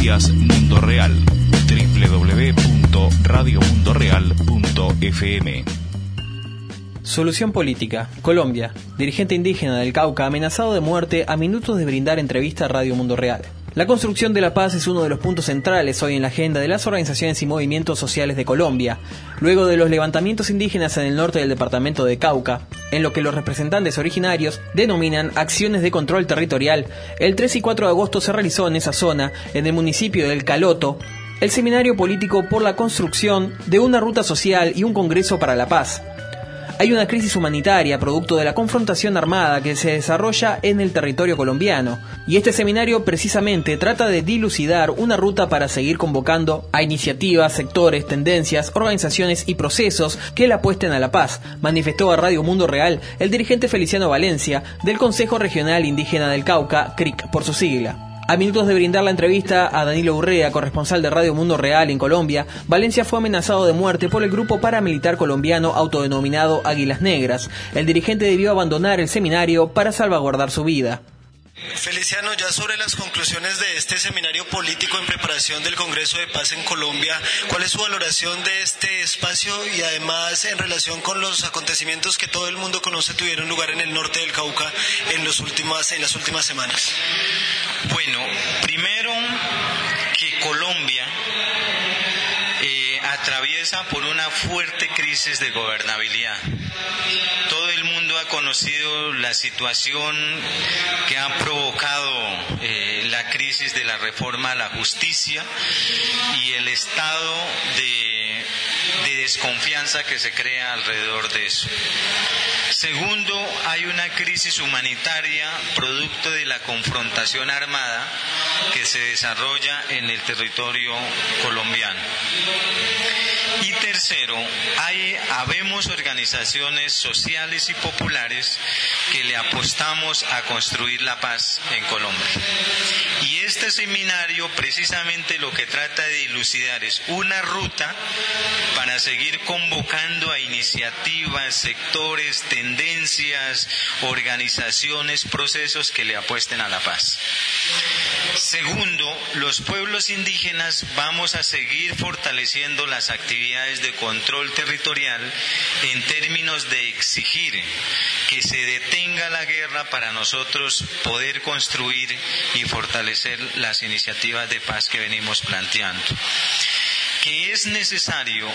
Mundo Real. www.radiomundoreal.fm Solución política. Colombia. Dirigente indígena del Cauca amenazado de muerte a minutos de brindar entrevista a Radio Mundo Real. La construcción de la paz es uno de los puntos centrales hoy en la agenda de las organizaciones y movimientos sociales de Colombia, luego de los levantamientos indígenas en el norte del departamento de Cauca, en lo que los representantes originarios denominan acciones de control territorial. El 3 y 4 de agosto se realizó en esa zona, en el municipio del Caloto, el seminario político por la construcción de una ruta social y un congreso para la paz hay una crisis humanitaria producto de la confrontación armada que se desarrolla en el territorio colombiano, y este seminario precisamente trata de dilucidar una ruta para seguir convocando a iniciativas, sectores, tendencias, organizaciones y procesos que la apuesten a la paz, manifestó a Radio Mundo Real el dirigente Feliciano Valencia del Consejo Regional Indígena del Cauca, CRIC por su sigla. A minutos de brindar la entrevista a Danilo Urrea, corresponsal de Radio Mundo Real en Colombia, Valencia fue amenazado de muerte por el grupo paramilitar colombiano autodenominado Águilas Negras. El dirigente debió abandonar el seminario para salvaguardar su vida. Feliciano, ya sobre las conclusiones de este seminario político en preparación del Congreso de Paz en Colombia, ¿cuál es su valoración de este espacio y además en relación con los acontecimientos que todo el mundo conoce tuvieron lugar en el norte del Cauca en, en las últimas semanas? Bueno, primero que Colombia eh, atraviesa por una fuerte crisis de gobernabilidad. Todo el mundo ha conocido la situación que ha provocado eh, la crisis de la reforma a la justicia y el estado de, de desconfianza que se crea alrededor de eso. Segundo, hay una crisis humanitaria producto de la confrontación armada que se desarrolla en el territorio colombiano. Y tercero, hay, habemos organizaciones sociales y populares que le apostamos a construir la paz en Colombia. Y este seminario precisamente lo que trata de dilucidar es una ruta para seguir convocando a iniciativas, sectores, tendencias, organizaciones, procesos que le apuesten a la paz. Segundo, los pueblos indígenas vamos a seguir fortaleciendo las actividades de control territorial en términos de exigir que se detenga la guerra para nosotros poder construir y fortalecer las iniciativas de paz que venimos planteando que es necesario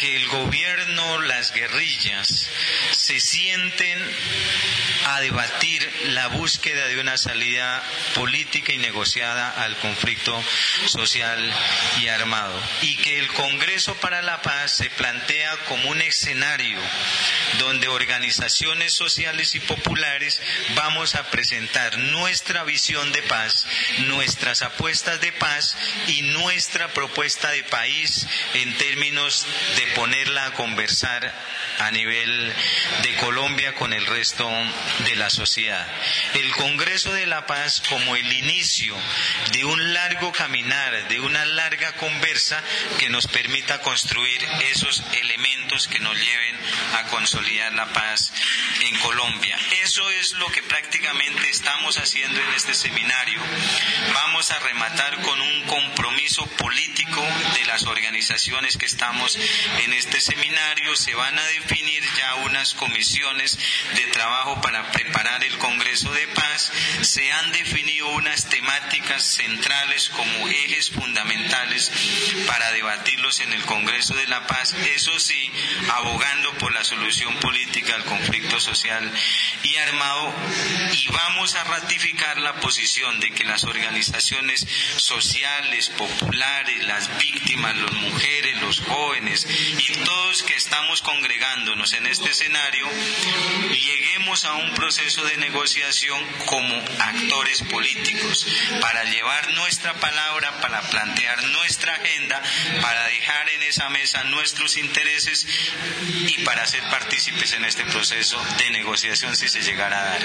que el gobierno, las guerrillas, se sienten a debatir la búsqueda de una salida política y negociada al conflicto social y armado. Y que el Congreso para la Paz se plantea como un escenario donde organizaciones sociales y populares vamos a presentar nuestra visión de paz, nuestras apuestas de paz y nuestra propuesta de país en términos de ponerla a conversar a nivel de Colombia con el resto de la sociedad. El Congreso de la Paz como el inicio de un largo caminar, de una larga conversa que nos permita construir esos elementos que nos lleven a consolidar la paz en Colombia. Eso es lo que prácticamente estamos haciendo en este seminario. Vamos a rematar con un compromiso político de las organizaciones que estamos en este seminario. Se van a definir ya unas comisiones de trabajo para preparar el Congreso de Paz. Se han definido unas temáticas centrales como ejes fundamentales para debatirlos en el Congreso de la Paz. Eso sí, abogando por la solución política al conflicto social y armado. Y vamos a ratificar la posición de que las organizaciones sociales, populares, las víctimas, las mujeres, los jóvenes y todos que estamos congregándonos en este escenario, lleguemos a un proceso de negociación como actores políticos, para llevar nuestra palabra, para plantear nuestra agenda, para dejar en esa mesa nuestros intereses y para ser partícipes en este proceso de negociación si se llegara a dar.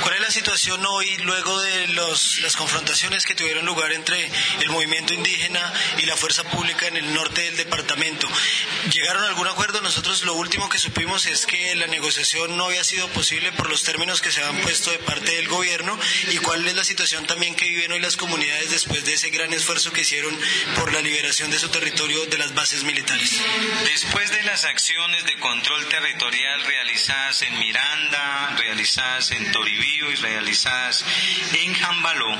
¿Cuál es la situación hoy luego de los, las confrontaciones que tuvieron lugar entre el movimiento indígena y la fuerza pública en el norte del departamento? ¿Llegaron a algún acuerdo? Nosotros lo último que supimos es que la negociación no había sido posible posible por los términos que se han puesto de parte del gobierno y cuál es la situación también que viven hoy las comunidades después de ese gran esfuerzo que hicieron por la liberación de su territorio de las bases militares. Después de las acciones de control territorial realizadas en Miranda, realizadas en Toribío y realizadas en Jambaló,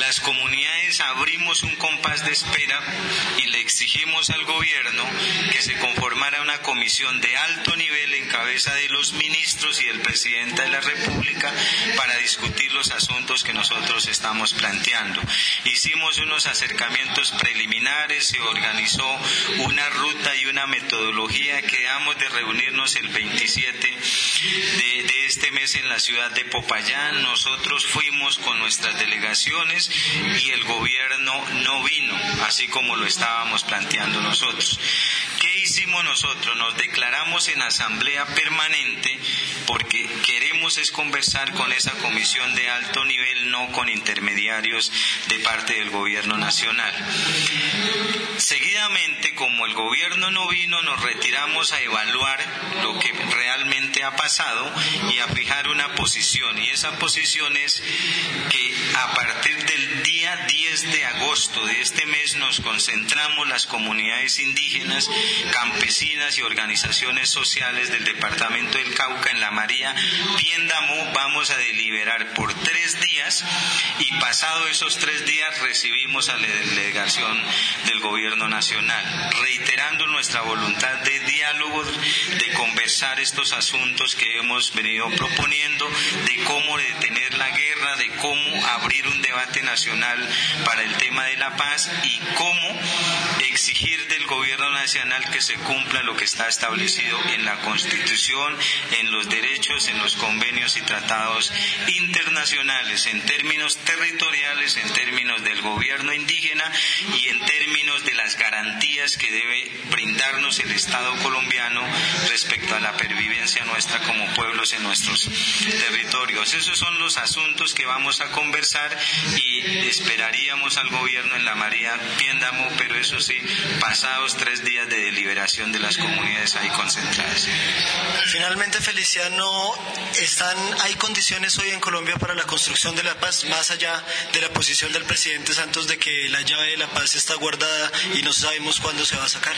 las comunidades abrimos un compás de espera y le exigimos al gobierno que se conformara una comisión de alto nivel en cabeza de los ministros y el presidente de la República para discutir los asuntos que nosotros estamos planteando. Hicimos unos acercamientos preliminares, se organizó una ruta y una metodología, quedamos de reunirnos el 27 de, este mes en la ciudad de Popayán, nosotros fuimos con nuestras delegaciones y el gobierno no vino, así como lo estábamos planteando nosotros. ¿Qué hicimos nosotros? Nos declaramos en asamblea permanente porque queremos es conversar con esa comisión de alto nivel, no con intermediarios de parte del gobierno nacional. Seguidamente, como el gobierno no vino, nos retiramos a evaluar lo que realmente ha pasado y a fijar una posición. Y esa posición es que a partir del día 10 de agosto de este mes nos concentramos las comunidades indígenas, campesinas y organizaciones sociales del departamento del Cauca en la María Piéndamo. Vamos a deliberar por tres días y pasado esos tres días recibimos a la delegación del gobierno nacional, reiterando nuestra voluntad de diálogo, de conversar estos asuntos que hemos venido proponiendo, de cómo detener la guerra, de cómo abrir un debate nacional para el tema de la paz y cómo exigir del gobierno nacional que se cumpla lo que está establecido en la Constitución, en los derechos, en los convenios y tratados internacionales, en términos territoriales, en términos del gobierno indígena y en términos de las garantías que debe brindarnos el Estado colombiano respecto a la pervivencia nuestra como pueblos en nuestros territorios. Esos son los asuntos que vamos a conversar y esperaríamos al gobierno en la María Piéndamo, pero eso sí, pasados tres días de deliberación de las comunidades ahí concentradas. Finalmente, Feliciano, ¿están, ¿hay condiciones hoy en Colombia para la construcción de la paz, más allá de la posición del presidente Santos de que la llave de la paz está guardada y no sabemos cuándo se va a sacar?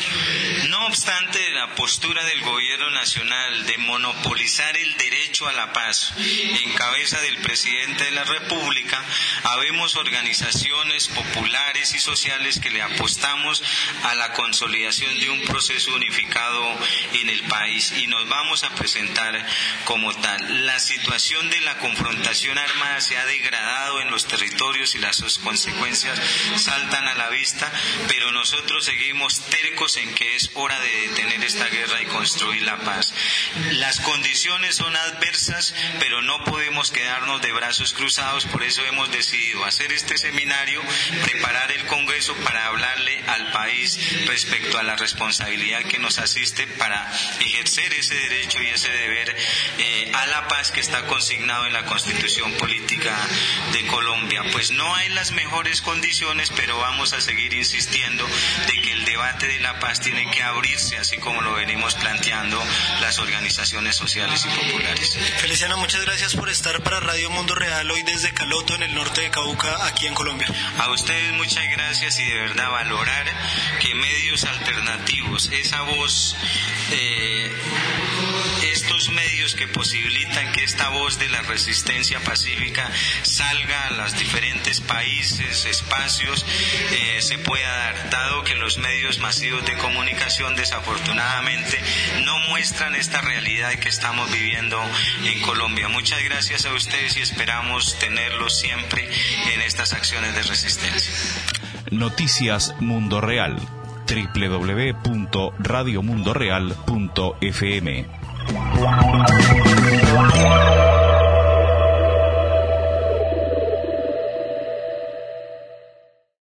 No obstante la postura del gobierno nacional de monopolizar el derecho a la paz en cabeza del presidente de la República, habemos organizaciones populares y sociales que le apostamos a la consolidación de un proceso unificado en el país y nos vamos a presentar como tal. La situación de la confrontación armada se ha degradado en los territorios y las consecuencias saltan a la vista, pero nosotros seguimos tercos en que es hora de detener esta guerra y construir la paz. Las condiciones son adversas, pero no podemos quedarnos de brazos cruzados, por eso hemos decidido hacer este seminario, preparar el Congreso para hablarle al país respecto a la responsabilidad que nos asiste para ejercer ese derecho y ese deber eh, a la paz que está consignado en la Constitución Política de Colombia. Pues no hay las mejores condiciones, pero vamos a seguir insistiendo de que el debate de la paz tiene que abrirse, así como lo venimos planteando las organizaciones sociales y populares. Feliciano, muchas gracias por estar para Radio Mundo Real hoy desde Caloto, en el norte de Cauca, aquí en Colombia. A ustedes muchas gracias y de verdad valorar que medios alternativos, esa voz, eh, estos medios que posibilitan que esta voz de la resistencia pacífica salga a los diferentes países, espacios, eh, se pueda dar, dado que los medios masivos de comunicación desafortunadamente no muestran esta realidad que estamos viviendo en Colombia. Muchas gracias a ustedes y esperamos tenerlos siempre en estas acciones de resistencia. Noticias Mundo Real www.radiomundoreal.fm Música